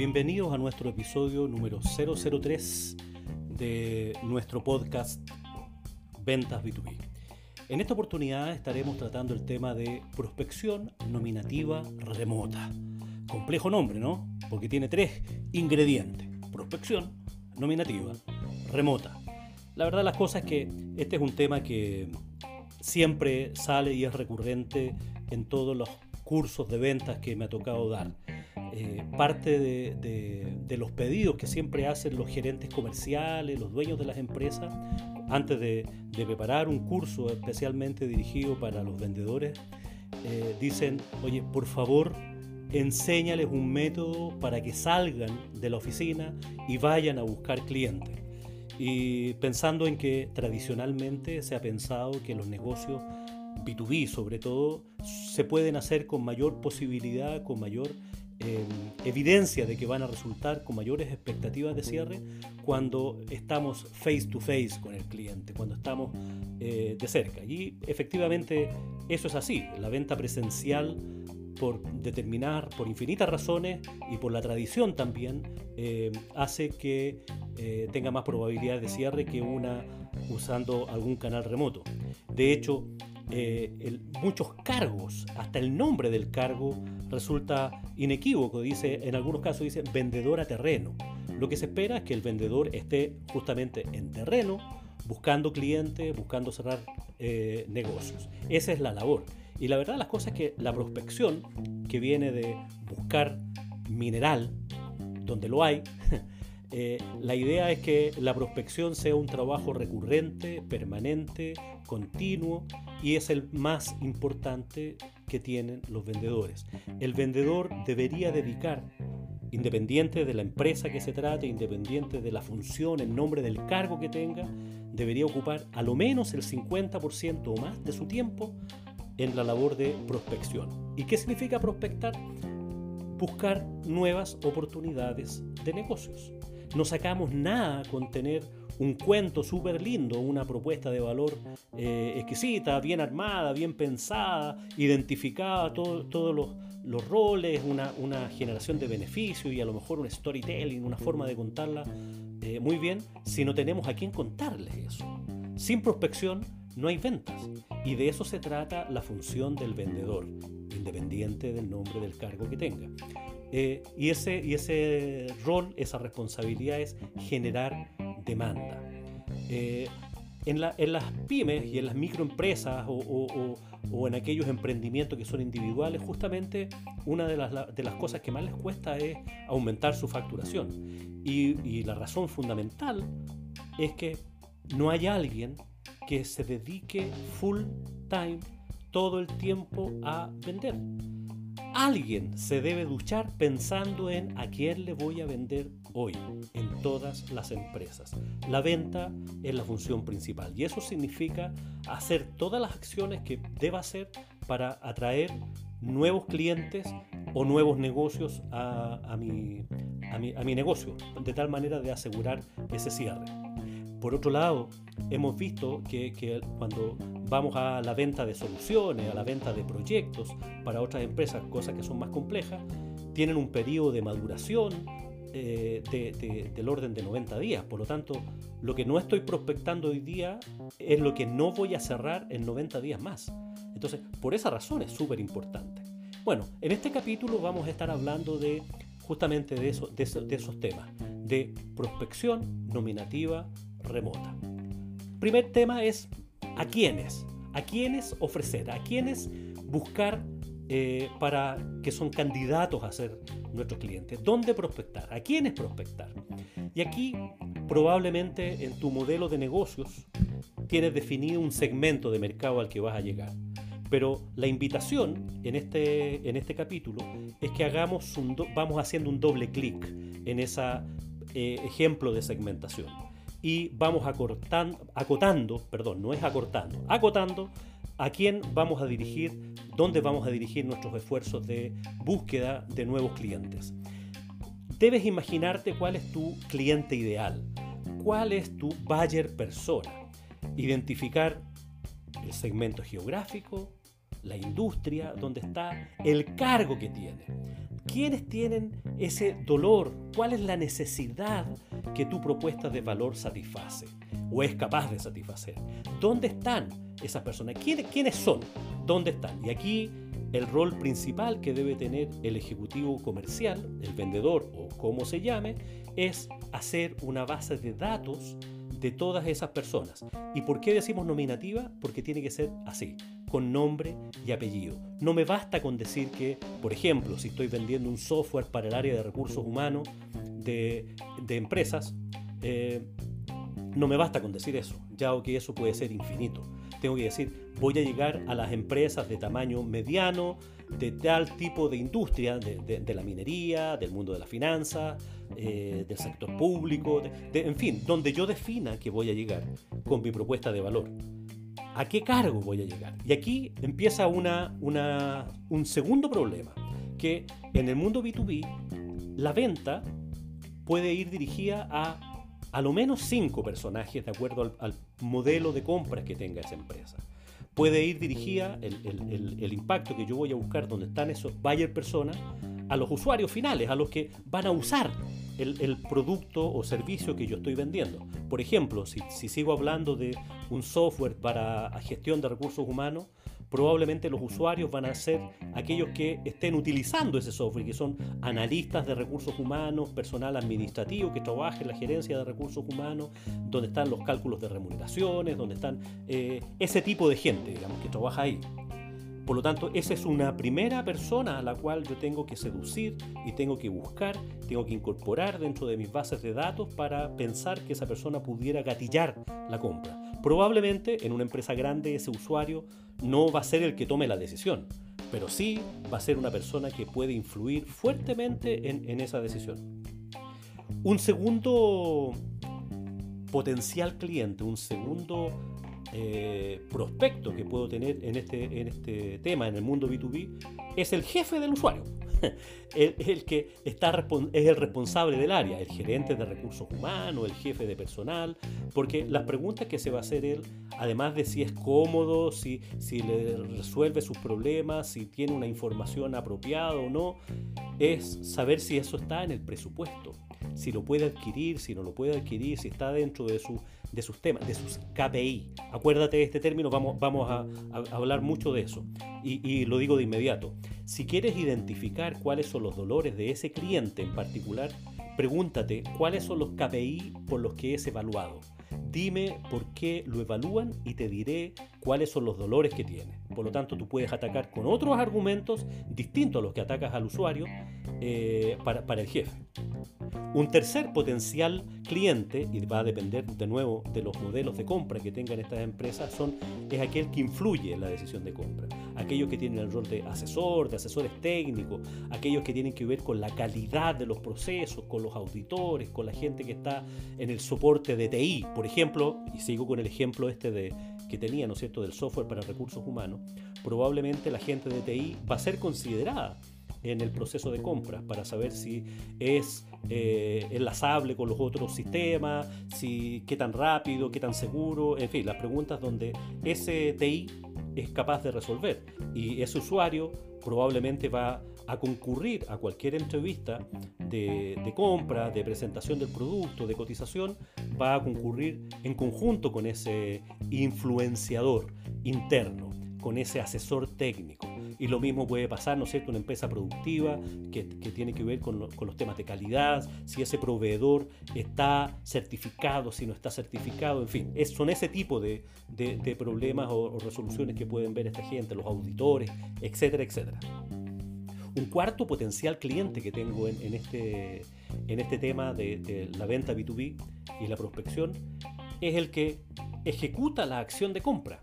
Bienvenidos a nuestro episodio número 003 de nuestro podcast Ventas B2B. En esta oportunidad estaremos tratando el tema de prospección nominativa remota. Complejo nombre, ¿no? Porque tiene tres ingredientes. Prospección nominativa remota. La verdad las cosas es que este es un tema que siempre sale y es recurrente en todos los cursos de ventas que me ha tocado dar. Eh, parte de, los pedidos que siempre hacen los gerentes comerciales, los dueños de las empresas, antes de, preparar un curso especialmente dirigido para los vendedores, eh, dicen, oye, por favor, enséñales un método para que salgan de la oficina y vayan a buscar clientes. Y pensando en que tradicionalmente se ha pensado que los negocios B2B sobre todo se pueden hacer con mayor posibilidad, con mayor eh, evidencia de que van a resultar con mayores expectativas de cierre cuando estamos face to face con el cliente, cuando estamos eh, de cerca. Y efectivamente eso es así. La venta presencial por determinar, por infinitas razones y por la tradición también, eh, hace que tenga más probabilidad de cierre que una usando algún canal remoto. De hecho, eh, muchos cargos, hasta el nombre del cargo resulta inequívoco, dice, en algunos casos dice vendedor a terreno. Lo que se espera es que el vendedor esté justamente en terreno, buscando clientes, buscando cerrar eh, negocios. Esa es la labor. Y la verdad las cosas que la prospección, que viene de buscar mineral, donde lo hay, eh, la idea es que la prospección sea un trabajo recurrente, permanente, continuo y es el más importante que tienen los vendedores. El vendedor debería dedicar, independiente de la empresa que se trate, independiente de la función, el nombre del cargo que tenga, debería ocupar a lo menos el 50% o más de su tiempo en la labor de prospección. ¿Y qué significa prospectar? Buscar nuevas oportunidades de negocios. No sacamos nada con tener un cuento súper lindo, una propuesta de valor eh, exquisita, bien armada, bien pensada, identificada todos los, roles, una, generación de beneficios y a lo mejor un storytelling, una forma de contarla eh, muy bien, si no tenemos a quién contarles eso. Sin prospección no hay ventas y de eso se trata la función del vendedor, independiente del nombre del cargo que tenga. Eh, y, ese, y ese rol, esa responsabilidad es generar demanda. Eh, en, las pymes y en las microempresas o, en aquellos emprendimientos que son individuales, justamente una de las, cosas que más les cuesta es aumentar su facturación. Y la razón fundamental es que no hay alguien que se dedique full time todo el tiempo a vender. Alguien se debe duchar pensando en a quién le voy a vender hoy en todas las empresas. La venta es la función principal y eso significa hacer todas las acciones que deba hacer para atraer nuevos clientes o nuevos negocios a, mi, a mi negocio, de tal manera de asegurar ese cierre. Por otro lado, hemos visto que, cuando vamos a la venta de soluciones, a la venta de proyectos para otras empresas, cosas que son más complejas, tienen un periodo de maduración eh, del orden de 90 días. Por lo tanto, lo que no estoy prospectando hoy día es lo que no voy a cerrar en 90 días más. Entonces, por esa razón es súper importante. Bueno, en este capítulo vamos a estar hablando de justamente de, eso, de esos temas, de prospección nominativa, remota. Primer tema es a quiénes, a quiénes ofrecer, a quiénes buscar eh, para que son candidatos a ser nuestros clientes, dónde prospectar, a quiénes prospectar. Y aquí probablemente en tu modelo de negocios tienes definido un segmento de mercado al que vas a llegar. Pero la invitación en este, en este capítulo es que hagamos vamos haciendo un doble clic en ese eh, ejemplo de segmentación y vamos acotando, perdón, no es acortando, acotando a quién vamos a dirigir, dónde vamos a dirigir nuestros esfuerzos de búsqueda de nuevos clientes. Debes imaginarte cuál es tu cliente ideal, cuál es tu buyer persona, identificar el segmento geográfico, la industria, dónde está, el cargo que tiene. ¿Quiénes tienen ese dolor? ¿Cuál es la necesidad que tu propuesta de valor satisface o es capaz de satisfacer? ¿Dónde están esas personas? ¿Quiénes, son? ¿Dónde están? Y aquí el rol principal que debe tener el ejecutivo comercial, el vendedor o como se llame, es hacer una base de datos de todas esas personas. ¿Y por qué decimos nominativa? Porque tiene que ser así, con nombre y apellido. No me basta con decir que, por ejemplo, si estoy vendiendo un software para el área de recursos humanos de, empresas, eh, no me basta con decir eso, ya que eso puede ser infinito. Tengo que decir, voy a llegar a las empresas de tamaño mediano, de tal tipo de industria, de, la minería, del mundo de la finanza, eh, del sector público, en fin, donde yo defina que voy a llegar con mi propuesta de valor. ¿A qué cargo voy a llegar? Y aquí empieza una, un segundo problema, que en el mundo B2B, la venta puede ir dirigida a a lo menos cinco personajes de acuerdo al, modelo de compras que tenga esa empresa. Puede ir dirigida el, impacto que yo voy a buscar donde están esos buyer personas a los usuarios finales, a los que van a usar el, producto o servicio que yo estoy vendiendo. Por ejemplo, si, si sigo hablando de un software para gestión de recursos humanos, probablemente los usuarios van a ser aquellos que estén utilizando ese software, que son analistas de recursos humanos, personal administrativo que trabaja en la gerencia de recursos humanos, donde están los cálculos de remuneraciones, donde están eh, ese tipo de gente, digamos, que trabaja ahí. Por lo tanto, esa es una primera persona a la cual yo tengo que seducir y tengo que buscar, tengo que incorporar dentro de mis bases de datos para pensar que esa persona pudiera gatillar la compra. Probablemente en una empresa grande ese usuario no va a ser el que tome la decisión, pero sí va a ser una persona que puede influir fuertemente en, esa decisión. Un segundo potencial cliente, un segundo eh, prospecto que puedo tener en este, en este tema, en el mundo B2B, es el jefe del usuario. es el que está, es el responsable del área, el gerente de recursos humanos, el jefe de personal, porque las preguntas que se va a hacer él, además de si es cómodo, si, si le resuelve sus problemas, si tiene una información apropiada o no, es saber si eso está en el presupuesto, si lo puede adquirir, si no lo puede adquirir, si está dentro de, su, de sus temas, de sus KPI. Acuérdate de este término, vamos, vamos a, hablar mucho de eso. Y, y lo digo de inmediato. Si quieres identificar cuáles son los dolores de ese cliente en particular, pregúntate cuáles son los KPI por los que es evaluado. Dime por qué lo evalúan y te diré cuáles son los dolores que tiene. Por lo tanto, tú puedes atacar con otros argumentos distintos a los que atacas al usuario eh, para, para el jefe. Un tercer potencial cliente, y va a depender de nuevo de los modelos de compra que tengan estas empresas, son, es aquel que influye en la decisión de compra. Aquellos que tienen el rol de asesor, de asesores técnicos, aquellos que tienen que ver con la calidad de los procesos, con los auditores, con la gente que está en el soporte de TI. Por ejemplo, y sigo con el ejemplo este de, que tenía, ¿no es cierto?, del software para recursos humanos, probablemente la gente de TI va a ser considerada en el proceso de compra para saber si es eh, enlazable con los otros sistemas, si qué tan rápido, qué tan seguro, en fin, las preguntas donde ese TI es capaz de resolver y ese usuario probablemente va a concurrir a cualquier entrevista de, de, compra, de presentación del producto, de cotización, va a concurrir en conjunto con ese influenciador interno con ese asesor técnico. Y lo mismo puede pasar, ¿no es cierto?, una empresa productiva que, tiene que ver con, los temas de calidad, si ese proveedor está certificado, si no está certificado, en fin, son ese tipo de, problemas o, resoluciones que pueden ver esta gente, los auditores, etcétera, etcétera. Un cuarto potencial cliente que tengo en, este, en este tema de, de la venta B2B y la prospección es el que ejecuta la acción de compra.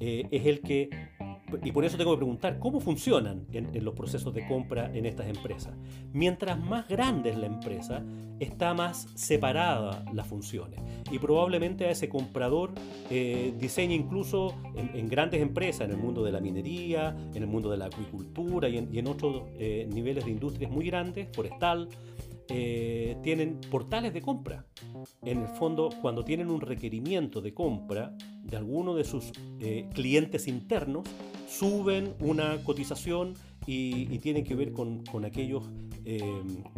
Eh, es el que, y por eso tengo que preguntar, ¿cómo funcionan en, los procesos de compra en estas empresas? Mientras más grande es la empresa, está más separada las funciones. Y probablemente a ese comprador eh, diseñe incluso en, grandes empresas, en el mundo de la minería, en el mundo de la acuicultura y en, otros eh, niveles de industrias muy grandes, forestal, eh, tienen portales de compra. En el fondo, cuando tienen un requerimiento de compra de alguno de sus eh, clientes internos, suben una cotización y, tienen que ver con, aquellos eh,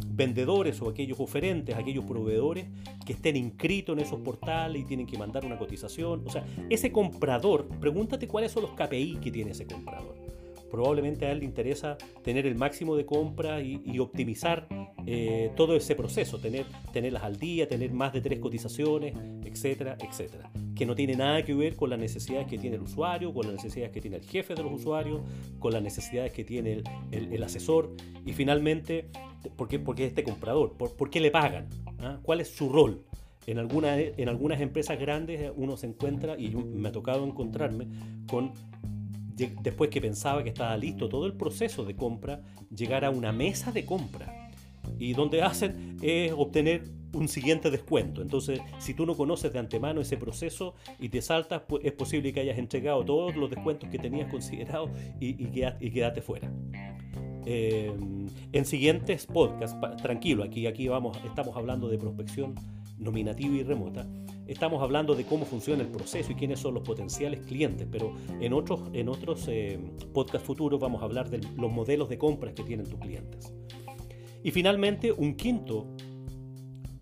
vendedores o aquellos oferentes, aquellos proveedores que estén inscritos en esos portales y tienen que mandar una cotización. O sea, ese comprador, pregúntate cuáles son los KPI que tiene ese comprador probablemente a él le interesa tener el máximo de compra y, optimizar eh, todo ese proceso, tener, tenerlas al día, tener más de tres cotizaciones, etcétera, etcétera. Que no tiene nada que ver con las necesidades que tiene el usuario, con las necesidades que tiene el jefe de los usuarios, con las necesidades que tiene el, asesor y finalmente, ¿por qué, porque este comprador? ¿Por, qué le pagan? ¿Ah? ¿Cuál es su rol? En, en algunas empresas grandes uno se encuentra, y me ha tocado encontrarme con después que pensaba que estaba listo todo el proceso de compra, llegar a una mesa de compra. Y donde hacen es obtener un siguiente descuento. Entonces, si tú no conoces de antemano ese proceso y te saltas, pues es posible que hayas entregado todos los descuentos que tenías considerado y, y, quedate fuera. Eh, en siguientes podcasts, tranquilo, aquí, aquí vamos, estamos hablando de prospección nominativa y remota, estamos hablando de cómo funciona el proceso y quiénes son los potenciales clientes, pero en otros, en otros eh, podcasts futuros vamos a hablar de los modelos de compras que tienen tus clientes. Y finalmente, un quinto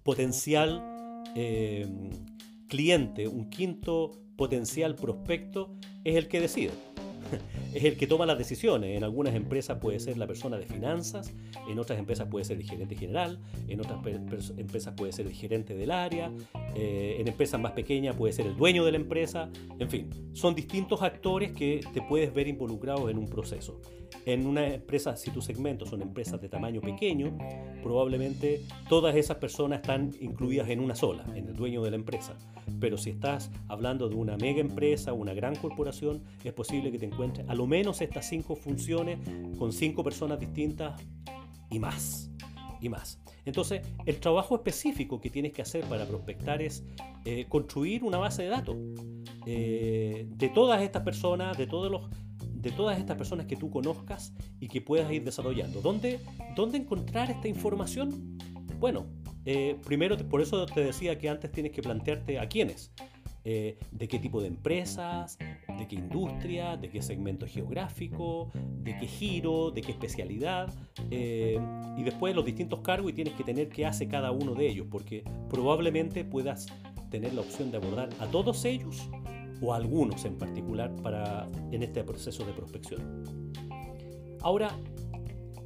potencial eh, cliente, un quinto potencial prospecto es el que decide. es el que toma las decisiones. En algunas empresas puede ser la persona de finanzas, en otras empresas puede ser el gerente general, en otras empresas puede ser el gerente del área, eh, en empresas más pequeñas puede ser el dueño de la empresa. En fin, son distintos actores que te puedes ver involucrados en un proceso. En una empresa, si tus segmentos son empresas de tamaño pequeño, probablemente todas esas personas están incluidas en una sola, en el dueño de la empresa. Pero si estás hablando de una mega empresa, una gran corporación, es posible que te encuentres a lo menos estas cinco funciones con cinco personas distintas y más. Y más. Entonces, el trabajo específico que tienes que hacer para prospectar es eh, construir una base de datos eh, de todas estas personas, de todos los de todas estas personas que tú conozcas y que puedas ir desarrollando. ¿Dónde, dónde encontrar esta información? Bueno, eh, primero, por eso te decía que antes tienes que plantearte a quiénes. Eh, de qué tipo de empresas, de qué industria, de qué segmento geográfico, de qué giro, de qué especialidad, eh, y después los distintos cargos y tienes que tener qué hace cada uno de ellos, porque probablemente puedas tener la opción de abordar a todos ellos o algunos en particular para, en este proceso de prospección. Ahora,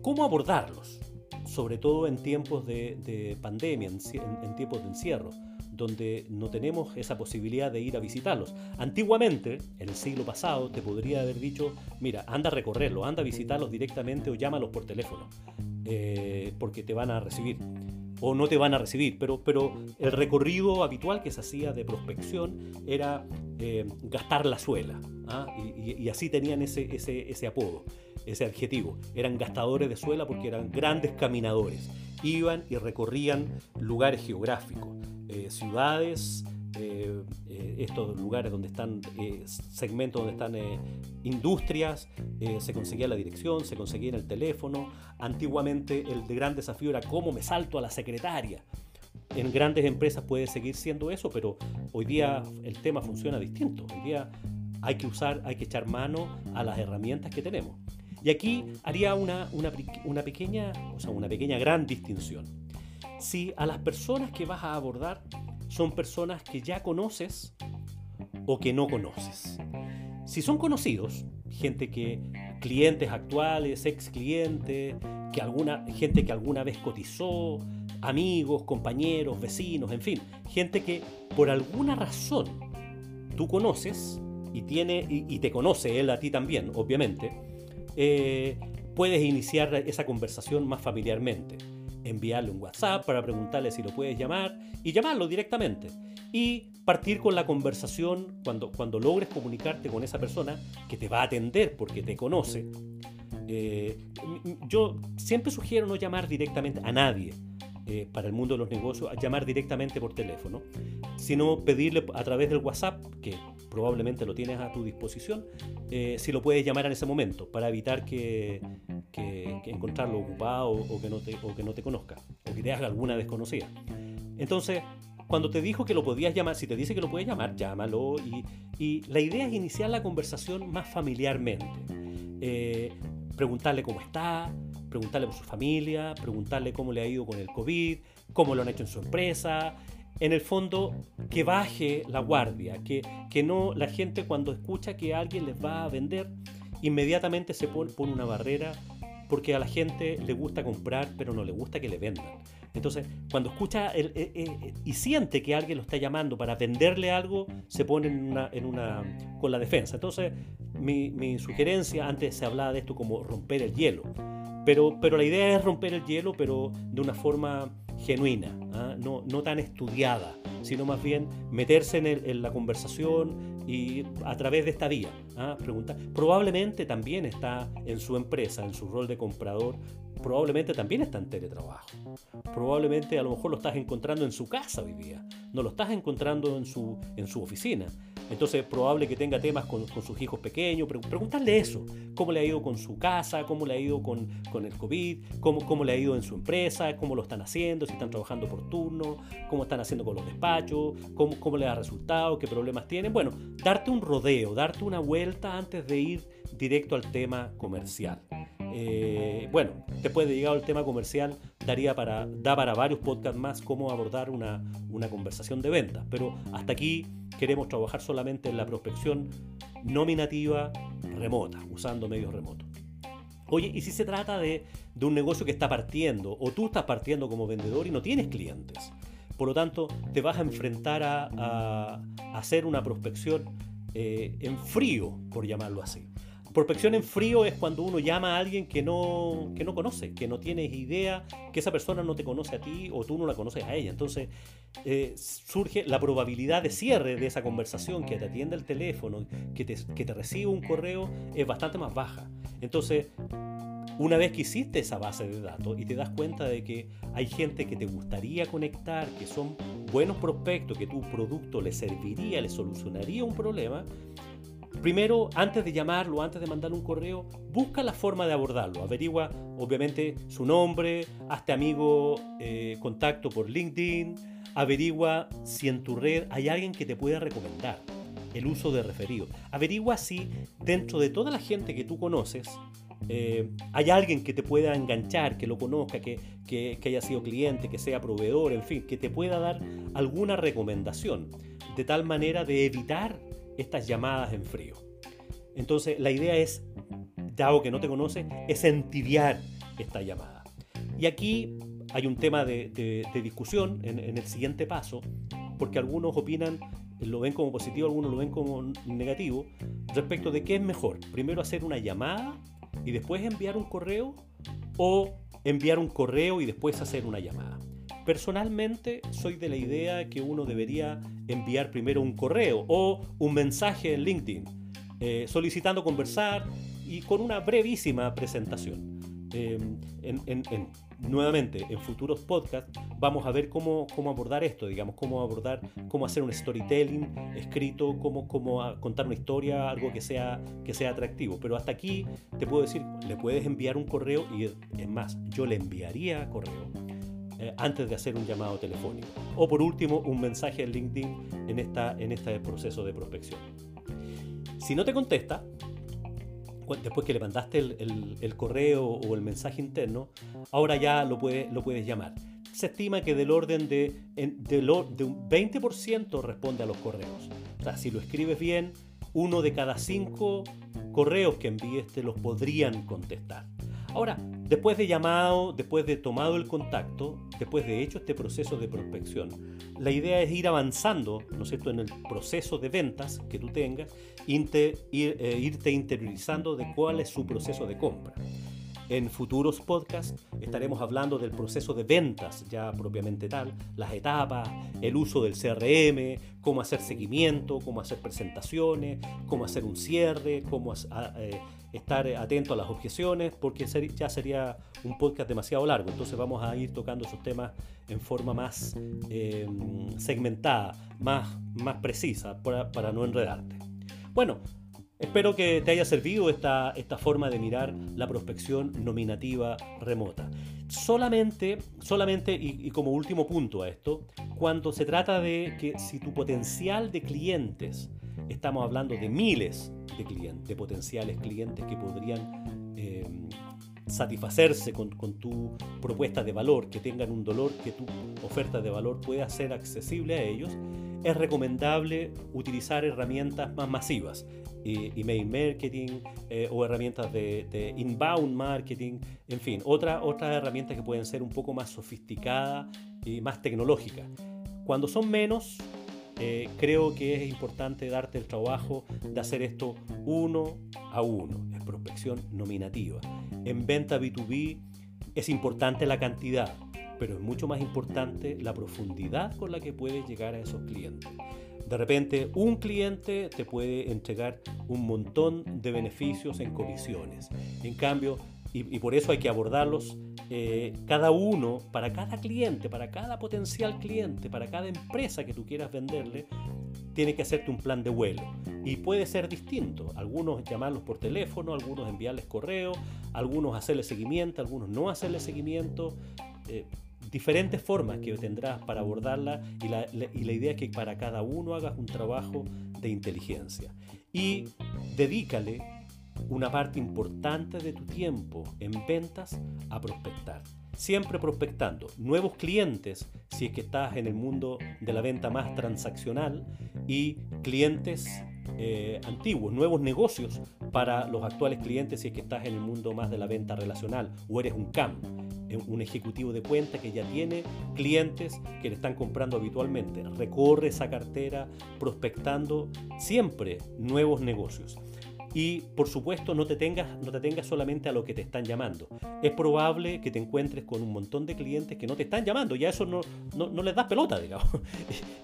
¿cómo abordarlos? Sobre todo en tiempos de, pandemia, en tiempos de encierro donde no tenemos esa posibilidad de ir a visitarlos. Antiguamente, en el siglo pasado, te podría haber dicho, mira, anda a recorrerlos, anda a visitarlos directamente o llámalos por teléfono, eh, porque te van a recibir o no te van a recibir, pero, pero el recorrido habitual que se hacía de prospección era eh, gastar la suela, ¿ah? y, así tenían ese, ese, ese apodo, ese adjetivo. Eran gastadores de suela porque eran grandes caminadores. Iban y recorrían lugares geográficos. Eh, ciudades, eh, eh, estos lugares donde están segmentos donde están industrias, se conseguía la dirección, se conseguía el teléfono. Antiguamente el gran desafío era cómo me salto a la secretaria. En grandes empresas puede seguir siendo eso, pero hoy día el tema funciona distinto. Hoy día hay que usar, hay que echar mano a las herramientas que tenemos. Y aquí haría una, una, una pequeña, o sea, una pequeña gran distinción si a las personas que vas a abordar son personas que ya conoces o que no conoces. Si son conocidos, gente que clientes actuales, ex clientes, que alguna gente que alguna vez cotizó, amigos, compañeros, vecinos, en fin, gente que por alguna razón tú conoces y tiene y, te conoce él a ti también, obviamente, eh, puedes iniciar esa conversación más familiarmente enviarle un WhatsApp para preguntarle si lo puedes llamar y llamarlo directamente. Y partir con la conversación cuando, cuando logres comunicarte con esa persona que te va a atender porque te conoce. Eh, yo siempre sugiero no llamar directamente a nadie eh, para el mundo de los negocios, llamar directamente por teléfono, sino pedirle a través del WhatsApp, que probablemente lo tienes a tu disposición, eh, si lo puedes llamar en ese momento, para evitar que, que, encontrarlo ocupado o que, no te, o que no te conozca, o que te haga alguna desconocida. Entonces, cuando te dijo que lo podías llamar, si te dice que lo puedes llamar, llámalo. Y, y la idea es iniciar la conversación más familiarmente. Eh, preguntarle cómo está, preguntarle por su familia, preguntarle cómo le ha ido con el COVID, cómo lo han hecho en su empresa. En el fondo, que baje la guardia, que, que no la gente cuando escucha que alguien les va a vender, inmediatamente se pone, una barrera porque a la gente le gusta comprar, pero no le gusta que le vendan. Entonces, cuando escucha eh, eh, y siente que alguien lo está llamando para venderle algo, se pone una con la defensa. Entonces, mi, mi, sugerencia, antes se hablaba de esto como romper el hielo, pero, pero la idea es romper el hielo, pero de una forma genuina, ¿ah? no, no tan estudiada, sino más bien meterse en, en, la conversación y a través de esta vía. ¿ah? Preguntar. Probablemente también está en su empresa, en su rol de comprador, probablemente también está en teletrabajo. Probablemente a lo mejor lo estás encontrando en su casa hoy día, no lo estás encontrando en su, en su oficina. Entonces es probable que tenga temas con, sus hijos pequeños. Preguntarle eso. ¿Cómo le ha ido con su casa? ¿Cómo le ha ido con, con el COVID? ¿Cómo, ¿Cómo, le ha ido en su empresa? ¿Cómo lo están haciendo? ¿Si están trabajando por turno? ¿Cómo están haciendo con los despachos? ¿Cómo, cómo le ha resultado? ¿Qué problemas tienen? Bueno, darte un rodeo, darte una vuelta antes de ir directo al tema comercial. Eh, bueno, después de llegar al tema comercial, daría para, da para varios podcasts más cómo abordar una, una conversación de ventas. Pero hasta aquí queremos trabajar solamente en la prospección nominativa remota, usando medios remotos. Oye, ¿y si se trata de, de, un negocio que está partiendo o tú estás partiendo como vendedor y no tienes clientes? Por lo tanto, te vas a enfrentar a, a, hacer una prospección eh, en frío, por llamarlo así. Prospección en frío es cuando uno llama a alguien que no, que no conoce, que no tienes idea, que esa persona no te conoce a ti o tú no la conoces a ella. Entonces eh, surge la probabilidad de cierre de esa conversación, que te atienda el teléfono, que te, que te reciba un correo, es bastante más baja. Entonces, una vez que hiciste esa base de datos y te das cuenta de que hay gente que te gustaría conectar, que son buenos prospectos, que tu producto le serviría, le solucionaría un problema, Primero, antes de llamarlo, antes de mandar un correo, busca la forma de abordarlo. Averigua, obviamente, su nombre, hazte amigo, eh, contacto por LinkedIn. Averigua si en tu red hay alguien que te pueda recomendar el uso de referido. Averigua si dentro de toda la gente que tú conoces, eh, hay alguien que te pueda enganchar, que lo conozca, que, que, haya sido cliente, que sea proveedor, en fin, que te pueda dar alguna recomendación, de tal manera de evitar estas llamadas en frío. Entonces la idea es, dado que no te conoce, es entibiar esta llamada. Y aquí hay un tema de, discusión en, el siguiente paso, porque algunos opinan, lo ven como positivo, algunos lo ven como negativo, respecto de qué es mejor. Primero hacer una llamada y después enviar un correo o enviar un correo y después hacer una llamada. Personalmente soy de la idea que uno debería enviar primero un correo o un mensaje en LinkedIn eh, solicitando conversar y con una brevísima presentación. Em, nuevamente, en futuros podcasts vamos a ver cómo, cómo, abordar esto, digamos, cómo abordar, cómo hacer un storytelling escrito, cómo, cómo contar una historia, algo que sea, que sea atractivo. Pero hasta aquí te puedo decir, le puedes enviar un correo y es más, yo le enviaría correo eh, antes de hacer un llamado telefónico. O por último, un mensaje en LinkedIn en, esta, en este proceso de prospección. Si no te contesta, después que le mandaste el, el, correo o el mensaje interno, ahora ya lo, puede, lo puedes llamar. Se estima que del orden de, de, de un 20% responde a los correos. O sea, si lo escribes bien, uno de cada cinco correos que envíes te los podrían contestar. Ahora, después de llamado, después de tomado el contacto, después de hecho este proceso de prospección, la idea es ir avanzando, ¿no es cierto?, en el proceso de ventas que tú tengas, irte, eh, irte interiorizando de cuál es su proceso de compra. En futuros podcasts estaremos hablando del proceso de ventas ya propiamente tal, las etapas, el uso del CRM, cómo hacer seguimiento, cómo hacer presentaciones, cómo hacer un cierre, cómo eh, estar atento a las objeciones, porque ya sería un podcast demasiado largo. Entonces vamos a ir tocando esos temas en forma más em, segmentada, más, más precisa, para, para no enredarte. Bueno, Espero que te haya servido esta, esta forma de mirar la prospección nominativa remota. Solamente, solamente y, como último punto a esto, cuando se trata de que si tu potencial de clientes, estamos hablando de miles de clientes, de potenciales clientes que podrían eh, satisfacerse con, tu propuesta de valor, que tengan un dolor, que tu oferta de valor pueda ser accesible a ellos, es recomendable utilizar herramientas más masivas, email marketing eh, o herramientas de, inbound marketing, en fin, otras herramientas que pueden ser un poco más sofisticadas y más tecnológicas. Cuando son menos, eh, creo que es importante darte el trabajo de hacer esto uno a uno, es prospección nominativa. En venta B2B es importante la cantidad, pero es mucho más importante la profundidad con la que puedes llegar a esos clientes. De repente, un cliente te puede entregar un montón de beneficios en comisiones. En cambio, y, por eso hay que abordarlos eh, cada uno, para cada cliente, para cada potencial cliente, para cada empresa que tú quieras venderle, tiene que hacerte un plan de vuelo. Y puede ser distinto. Algunos llamarlos por teléfono, algunos enviarles correo, algunos hacerle seguimiento, algunos no hacerle seguimiento. Eh, diferentes formas que tendrás para abordarla y la, y la idea es que para cada uno hagas un trabajo de inteligencia. Y dedícale una parte importante de tu tiempo en ventas a prospectar. Siempre prospectando nuevos clientes si es que estás en el mundo de la venta más transaccional y clientes eh, antiguos, nuevos negocios para los actuales clientes si es que estás en el mundo más de la venta relacional o eres un CAM, eh, un ejecutivo de cuenta que ya tiene clientes que le están comprando habitualmente. Recorre esa cartera prospectando siempre nuevos negocios. Y por supuesto no te, tengas, no te tengas solamente a lo que te están llamando. Es probable que te encuentres con un montón de clientes que no te están llamando, ya eso no, no, les das pelota, digamos.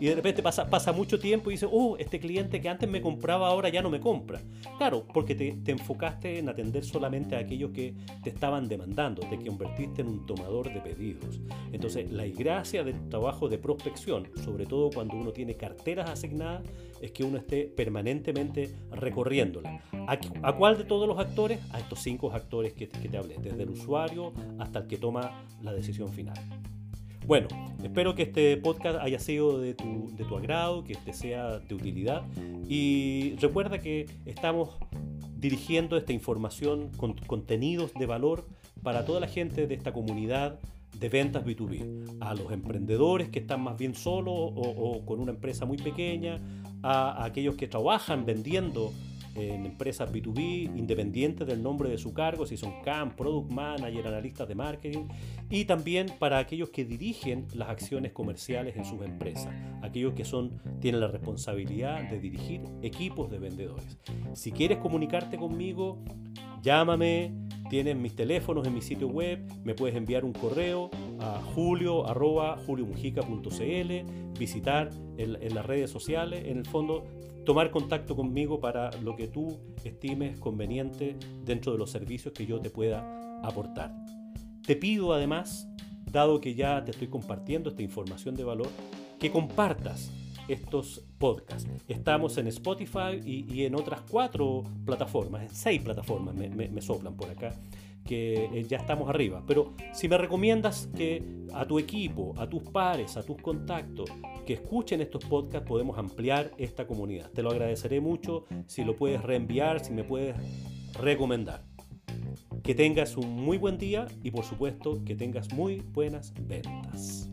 Y de repente pasa, pasa mucho tiempo y dices, oh, este cliente que antes me compraba ahora ya no me compra. Claro, porque te, te enfocaste en atender solamente a aquellos que te estaban demandando, te convertiste en un tomador de pedidos. Entonces, la gracia del trabajo de prospección, sobre todo cuando uno tiene carteras asignadas, es que uno esté permanentemente recorriéndola. ¿A, cuál de todos los actores? A estos cinco actores que, te hablé, desde el usuario hasta el que toma la decisión final. Bueno, espero que este podcast haya sido de tu, de tu, agrado, que este sea de utilidad y recuerda que estamos dirigiendo esta información con contenidos de valor para toda la gente de esta comunidad de ventas B2B, a los emprendedores que están más bien solos o, con una empresa muy pequeña, a aquellos que trabajan vendiendo en empresas B2B, independientes del nombre de su cargo, si son CAM, Product Manager, analistas de marketing, y también para aquellos que dirigen las acciones comerciales en sus empresas, aquellos que son, tienen la responsabilidad de dirigir equipos de vendedores. Si quieres comunicarte conmigo, llámame, tienes mis teléfonos en mi sitio web, me puedes enviar un correo a julio visitar en las redes sociales, en el fondo tomar contacto conmigo para lo que tú estimes conveniente dentro de los servicios que yo te pueda aportar. Te pido además, dado que ya te estoy compartiendo esta información de valor, que compartas estos podcasts. Estamos en Spotify y, en otras cuatro plataformas, en seis plataformas me, me soplan por acá que eh, ya estamos arriba. Pero si me recomiendas que a tu equipo, a tus pares, a tus contactos, que escuchen estos podcasts, podemos ampliar esta comunidad. Te lo agradeceré mucho si lo puedes reenviar, si me puedes recomendar. Que tengas un muy buen día y por supuesto que tengas muy buenas ventas.